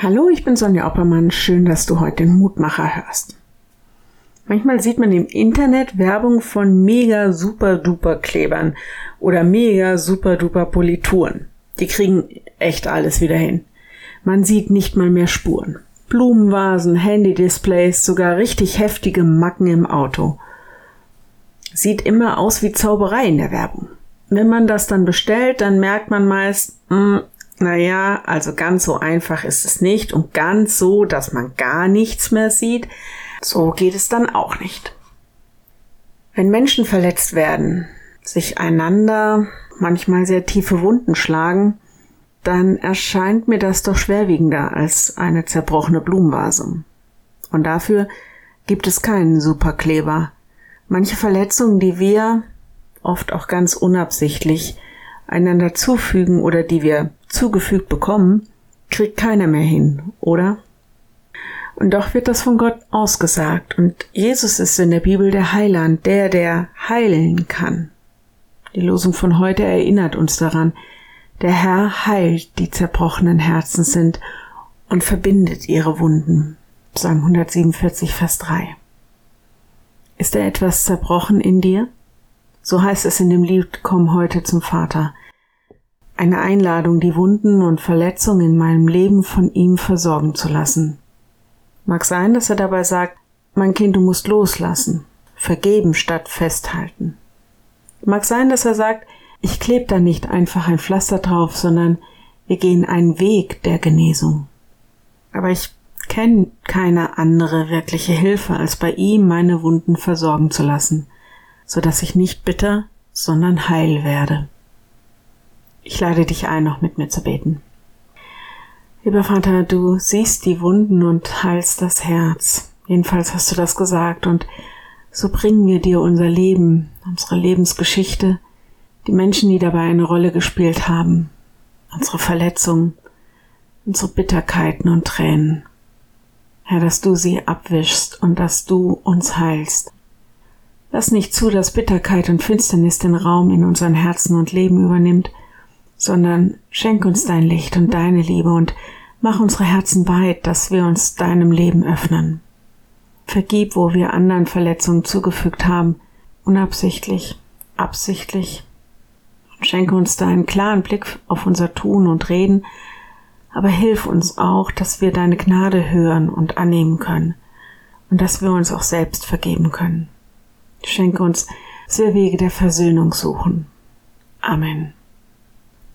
Hallo, ich bin Sonja Oppermann. Schön, dass du heute den Mutmacher hörst. Manchmal sieht man im Internet Werbung von mega super duper Klebern oder mega super duper Polituren. Die kriegen echt alles wieder hin. Man sieht nicht mal mehr Spuren. Blumenvasen, Handy-Displays, sogar richtig heftige Macken im Auto. Sieht immer aus wie Zauberei in der Werbung. Wenn man das dann bestellt, dann merkt man meist, mh, hm, naja, also ganz so einfach ist es nicht und ganz so, dass man gar nichts mehr sieht, so geht es dann auch nicht. Wenn Menschen verletzt werden, sich einander manchmal sehr tiefe Wunden schlagen, dann erscheint mir das doch schwerwiegender als eine zerbrochene Blumenvase. Und dafür gibt es keinen Superkleber. Manche Verletzungen, die wir, oft auch ganz unabsichtlich, einander zufügen oder die wir zugefügt bekommen, kriegt keiner mehr hin, oder? Und doch wird das von Gott ausgesagt und Jesus ist in der Bibel der Heiland, der, der heilen kann. Die Losung von heute erinnert uns daran, der Herr heilt, die zerbrochenen Herzen sind und verbindet ihre Wunden. Psalm 147, Vers 3. Ist da etwas zerbrochen in dir? So heißt es in dem Lied Komm heute zum Vater eine Einladung, die Wunden und Verletzungen in meinem Leben von ihm versorgen zu lassen. Mag sein, dass er dabei sagt, mein Kind, du musst loslassen, vergeben statt festhalten. Mag sein, dass er sagt, ich klebe da nicht einfach ein Pflaster drauf, sondern wir gehen einen Weg der Genesung. Aber ich kenne keine andere wirkliche Hilfe, als bei ihm meine Wunden versorgen zu lassen, so dass ich nicht bitter, sondern heil werde. Ich lade dich ein, noch mit mir zu beten. Lieber Vater, du siehst die Wunden und heilst das Herz. Jedenfalls hast du das gesagt und so bringen wir dir unser Leben, unsere Lebensgeschichte, die Menschen, die dabei eine Rolle gespielt haben, unsere Verletzungen, unsere Bitterkeiten und Tränen. Herr, dass du sie abwischst und dass du uns heilst. Lass nicht zu, dass Bitterkeit und Finsternis den Raum in unseren Herzen und Leben übernimmt, sondern schenk uns dein Licht und deine Liebe und mach unsere Herzen weit, dass wir uns deinem Leben öffnen. Vergib, wo wir anderen Verletzungen zugefügt haben, unabsichtlich, absichtlich. Schenke uns deinen klaren Blick auf unser Tun und Reden, aber hilf uns auch, dass wir deine Gnade hören und annehmen können und dass wir uns auch selbst vergeben können. Schenke uns, dass wir Wege der Versöhnung suchen. Amen.